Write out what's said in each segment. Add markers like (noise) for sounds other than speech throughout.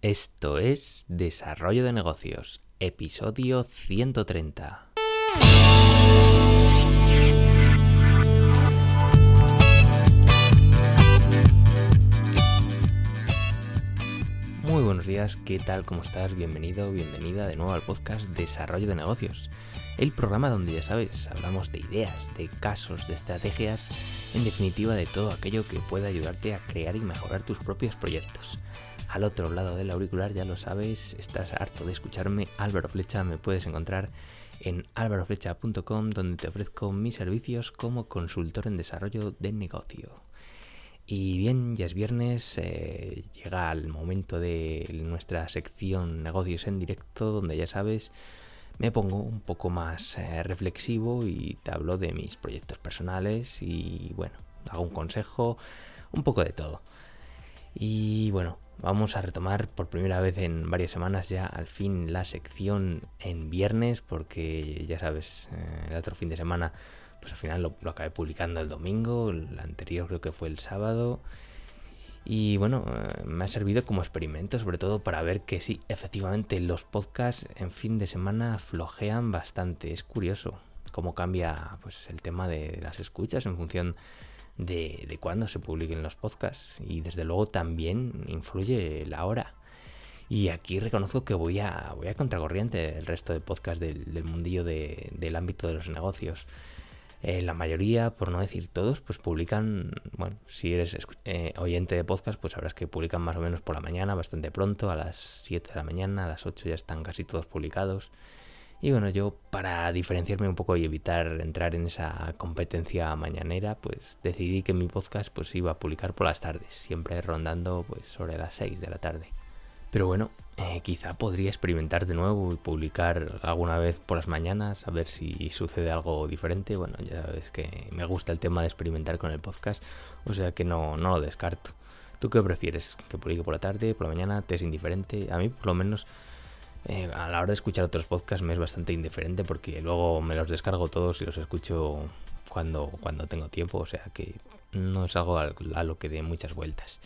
Esto es Desarrollo de Negocios, episodio 130. Días, ¿qué tal? ¿Cómo estás? Bienvenido, bienvenida de nuevo al podcast Desarrollo de Negocios, el programa donde ya sabes, hablamos de ideas, de casos, de estrategias, en definitiva de todo aquello que pueda ayudarte a crear y mejorar tus propios proyectos. Al otro lado del auricular, ya lo sabes, estás harto de escucharme, Álvaro Flecha, me puedes encontrar en álvaroflecha.com donde te ofrezco mis servicios como consultor en desarrollo de negocio. Y bien, ya es viernes, eh, llega el momento de nuestra sección negocios en directo donde ya sabes, me pongo un poco más eh, reflexivo y te hablo de mis proyectos personales y bueno, hago un consejo, un poco de todo. Y bueno, vamos a retomar por primera vez en varias semanas ya al fin la sección en viernes, porque ya sabes, eh, el otro fin de semana, pues al final lo, acabé publicando el domingo, el anterior creo que fue el sábado. Y bueno, eh, me ha servido como experimento, sobre todo para ver que sí, efectivamente los podcasts en fin de semana flojean bastante. Es curioso cómo cambia pues, el tema de las escuchas en función de, de cuándo se publiquen los podcasts y desde luego también influye la hora. Y aquí reconozco que voy a, voy a contracorriente el resto de podcasts del, mundillo del ámbito de los negocios. Eh, la mayoría, por no decir todos, pues publican, bueno, si eres eh, oyente de podcast, pues sabrás que publican más o menos por la mañana, bastante pronto, a las 7 de la mañana, a las 8 ya están casi todos publicados. Y bueno, yo para diferenciarme un poco y evitar entrar en esa competencia mañanera, pues decidí que mi podcast pues iba a publicar por las tardes, siempre rondando pues sobre las 6 de la tarde. Pero bueno, eh, quizá podría experimentar de nuevo y publicar alguna vez por las mañanas, a ver si sucede algo diferente. Bueno, ya ves que me gusta el tema de experimentar con el podcast, o sea que no, no lo descarto. ¿Tú qué prefieres? ¿Que publique por la tarde, por la mañana? ¿Te es indiferente? A mí por lo menos eh, a la hora de escuchar otros podcasts me es bastante indiferente porque luego me los descargo todos y los escucho cuando, cuando tengo tiempo, o sea que no es algo a, lo que dé muchas vueltas.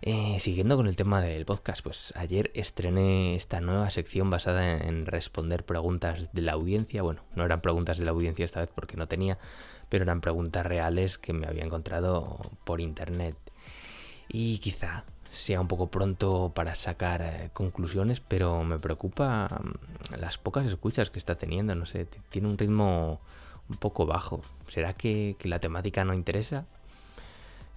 Eh, siguiendo con el tema del podcast, pues ayer estrené esta nueva sección basada en, responder preguntas de la audiencia. Bueno, no eran preguntas de la audiencia esta vez porque no tenía, pero eran preguntas reales que me había encontrado por internet. Y quizá sea un poco pronto para sacar eh, conclusiones, pero me preocupa mm, las pocas escuchas que está teniendo. No sé, tiene un ritmo un poco bajo. ¿Será que, la temática no interesa?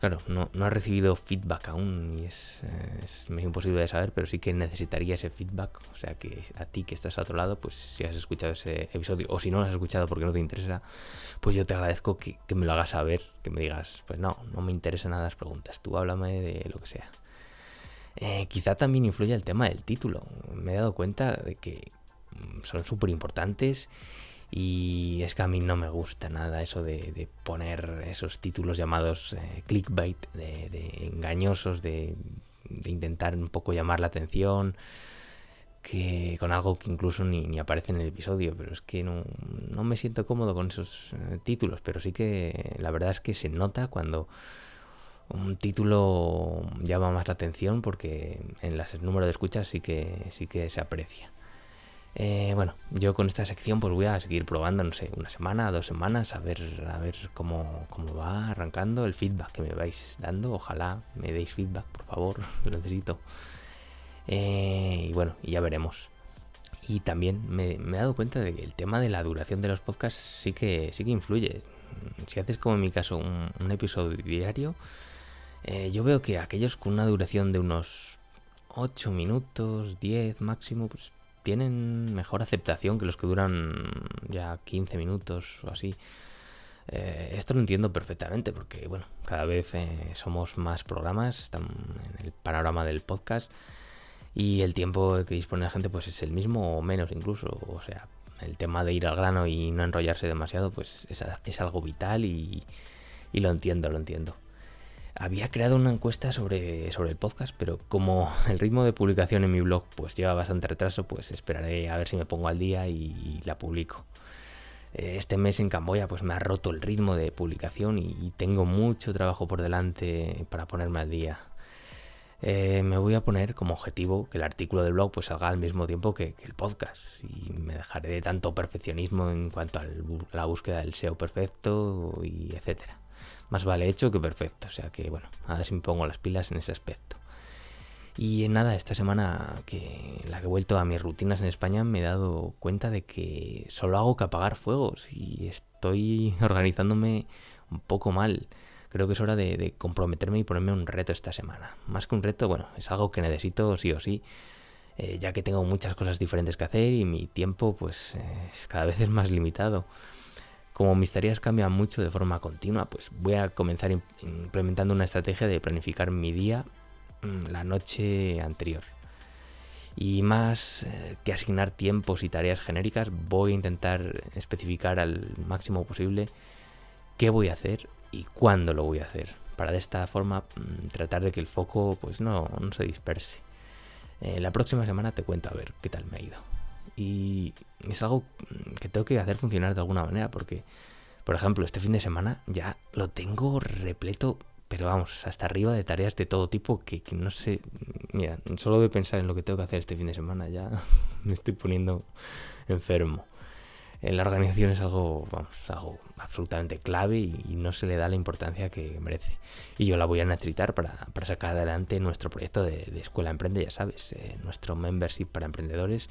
Claro, no, no, ha recibido feedback aún y es, es imposible de saber, pero sí que necesitaría ese feedback. O sea que a ti que estás a otro lado, pues si has escuchado ese episodio o si no lo has escuchado porque no te interesa, pues yo te agradezco que, me lo hagas saber, que me digas, pues no, no me interesan nada las preguntas, tú háblame de lo que sea. Eh, quizá también influye el tema del título. Me he dado cuenta de que mm, son súper importantes y es que a mí no me gusta nada eso de, poner esos títulos llamados eh, clickbait, de, engañosos, de, intentar un poco llamar la atención que con algo que incluso ni, aparece en el episodio, pero es que no, me siento cómodo con esos eh, títulos, pero sí que la verdad es que se nota cuando un título llama más la atención porque en el número de escuchas sí que, sí que se aprecia. Eh, bueno, yo con esta sección pues voy a seguir probando, no sé, una semana, dos semanas, a ver, a ver cómo, cómo va arrancando el feedback que me vais dando. Ojalá me deis feedback, por favor, (laughs) lo necesito. Eh, y bueno, y ya veremos. Y también me, he dado cuenta de que el tema de la duración de los podcasts sí que, sí que influye. Si haces como en mi caso un episodio diario, eh, yo veo que aquellos con una duración de unos 8 minutos, 10 máximo, pues tienen mejor aceptación que los que duran ya 15 minutos o así. Eh, esto lo entiendo perfectamente porque, bueno, cada vez eh, somos más programas, están en el panorama del podcast y el tiempo que dispone la gente pues es el mismo o menos incluso. O sea, el tema de ir al grano y no enrollarse demasiado pues es, algo vital y lo entiendo, lo entiendo. Había creado una encuesta sobre, sobre el podcast, pero como (laughs) el ritmo de publicación en mi blog pues lleva bastante retraso, pues esperaré a ver si me pongo al día y, la publico. Eh, este mes en Camboya pues me ha roto el ritmo de publicación y, tengo mucho trabajo por delante para ponerme al día. Eh, me voy a poner como objetivo que el artículo del blog pues salga al mismo tiempo que, el podcast y me dejaré de tanto perfeccionismo en cuanto a la búsqueda del SEO perfecto y etcétera. Más vale hecho que perfecto, o sea que bueno, a ver si me pongo las pilas en ese aspecto. Y nada, esta semana que la que he vuelto a mis rutinas en España me he dado cuenta de que solo hago que apagar fuegos y estoy (laughs) organizándome un poco mal creo que es hora de, comprometerme y ponerme un reto esta semana. Más que un reto, bueno, es algo que necesito sí o sí, eh, ya que tengo muchas cosas diferentes que hacer y mi tiempo pues cada vez es más limitado. Como mis tareas cambian mucho de forma continua, pues voy a comenzar implementando una estrategia de planificar mi día mm, la noche anterior. Y más eh, que asignar tiempos y tareas genéricas, voy a intentar especificar al máximo posible qué voy a hacer y cuándo lo voy a hacer. Para de esta forma mm, tratar de que el foco pues no, se disperse. Eh, la próxima semana te cuento a ver qué tal me ha ido. Y es algo que tengo que hacer funcionar de alguna manera porque, por ejemplo, este fin de semana ya lo tengo repleto, pero vamos, hasta arriba de tareas de todo tipo que, que no sé, mira, solo de pensar en lo que tengo que hacer este fin de semana ya (laughs) me estoy poniendo enfermo la organización es algo, algo absolutamente clave y, no se le da la importancia que merece. Y yo la voy a necesitar para, sacar adelante nuestro proyecto de, Escuela Emprende, ya sabes, eh, nuestro membership para emprendedores,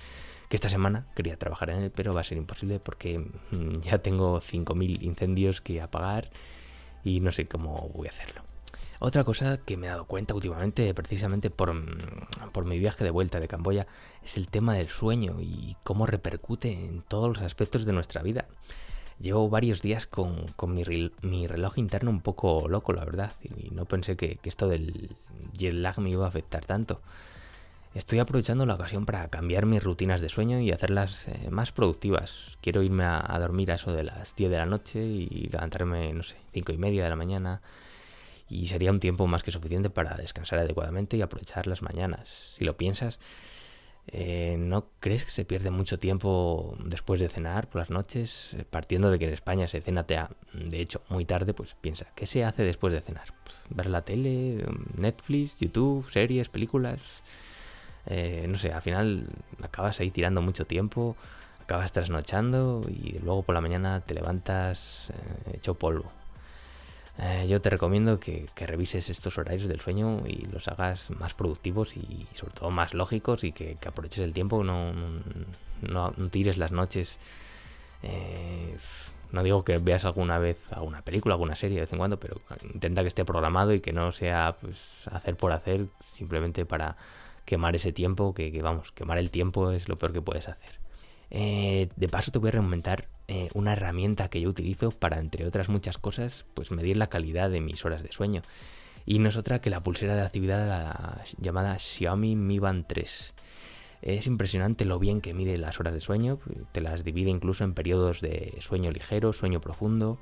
que esta semana quería trabajar en él, pero va a ser imposible porque mm, ya tengo 5.000 incendios que apagar y no sé cómo voy a hacerlo. Otra cosa que me he dado cuenta últimamente, precisamente por, mm, por, mi viaje de vuelta de Camboya, es el tema del sueño y cómo repercute en todos los aspectos de nuestra vida. Llevo varios días con, mi, reloj interno un poco loco, la verdad, y no pensé que, esto del jet lag me iba a afectar tanto. Estoy aprovechando la ocasión para cambiar mis rutinas de sueño y hacerlas eh, más productivas. Quiero irme a, a, dormir a eso de las 10 de la noche y levantarme, no sé, 5 y media de la mañana y sería un tiempo más que suficiente para descansar adecuadamente y aprovechar las mañanas. Si lo piensas, eh, ¿no crees que se pierde mucho tiempo después de cenar por las noches? Eh, partiendo de que en España se cena, de hecho, muy tarde, pues piensa, ¿qué se hace después de cenar? Pues, ver la tele, Netflix, YouTube, series, películas. Eh, no sé, al final acabas ahí tirando mucho tiempo, acabas trasnochando y luego por la mañana te levantas hecho polvo. Eh, yo te recomiendo que, revises estos horarios del sueño y los hagas más productivos y sobre todo más lógicos y que, aproveches el tiempo, no, no, tires las noches. Eh, no digo que veas alguna vez alguna película, alguna serie de vez en cuando, pero intenta que esté programado y que no sea pues, hacer por hacer simplemente para quemar ese tiempo, que, vamos, quemar el tiempo es lo peor que puedes hacer. Eh, de paso te voy a recomendar eh, una herramienta que yo utilizo para, entre otras muchas cosas, pues medir la calidad de mis horas de sueño. Y no es otra que la pulsera de actividad llamada Xiaomi Mi Band 3. Es impresionante lo bien que mide las horas de sueño, te las divide incluso en periodos de sueño ligero, sueño profundo,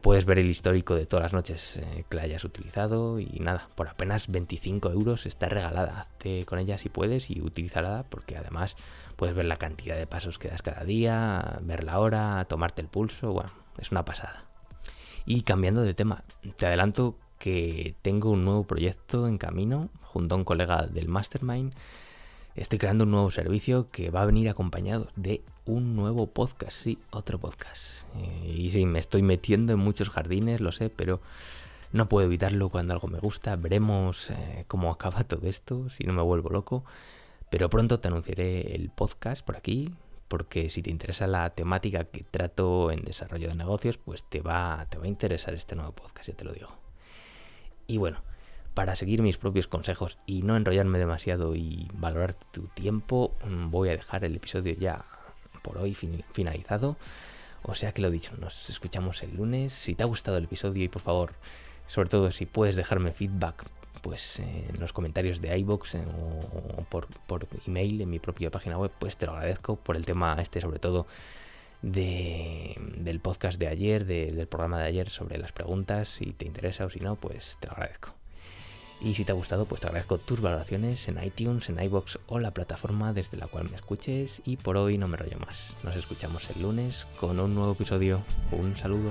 puedes ver el histórico de todas las noches eh, que la hayas utilizado y nada, por apenas 25 euros está regalada. Hazte con ella si puedes y utilízala porque además puedes ver la cantidad de pasos que das cada día, ver la hora, tomarte el pulso, bueno, es una pasada. Y cambiando de tema, te adelanto que tengo un nuevo proyecto en camino junto a un colega del Mastermind estoy creando un nuevo servicio que va a venir acompañado de un nuevo podcast, sí, otro podcast. Eh, y sí, me estoy metiendo en muchos jardines, lo sé, pero no puedo evitarlo cuando algo me gusta. Veremos eh, cómo acaba (laughs) todo esto, si no me vuelvo loco. Pero pronto te anunciaré el podcast por aquí, porque si te interesa la temática que trato en desarrollo de negocios, pues te va, te va a interesar este nuevo podcast, ya te lo digo. Y bueno, para seguir mis propios consejos y no enrollarme demasiado y valorar tu tiempo, mm, voy a dejar el episodio ya por hoy finalizado. O sea que lo dicho, nos escuchamos el lunes. Si te ha gustado el episodio y por favor, sobre todo si puedes dejarme feedback pues en los comentarios de iBox eh, o por, por, email en mi propia página web, pues te lo agradezco por el tema este sobre todo de, del podcast de ayer, del programa de ayer sobre las preguntas, si te interesa o si no, pues te lo agradezco. Y si te ha gustado, pues te agradezco tus valoraciones en iTunes, en iBox o la plataforma desde la cual me escuches. Y por hoy no me rollo más. Nos escuchamos el lunes con un nuevo episodio. Un saludo.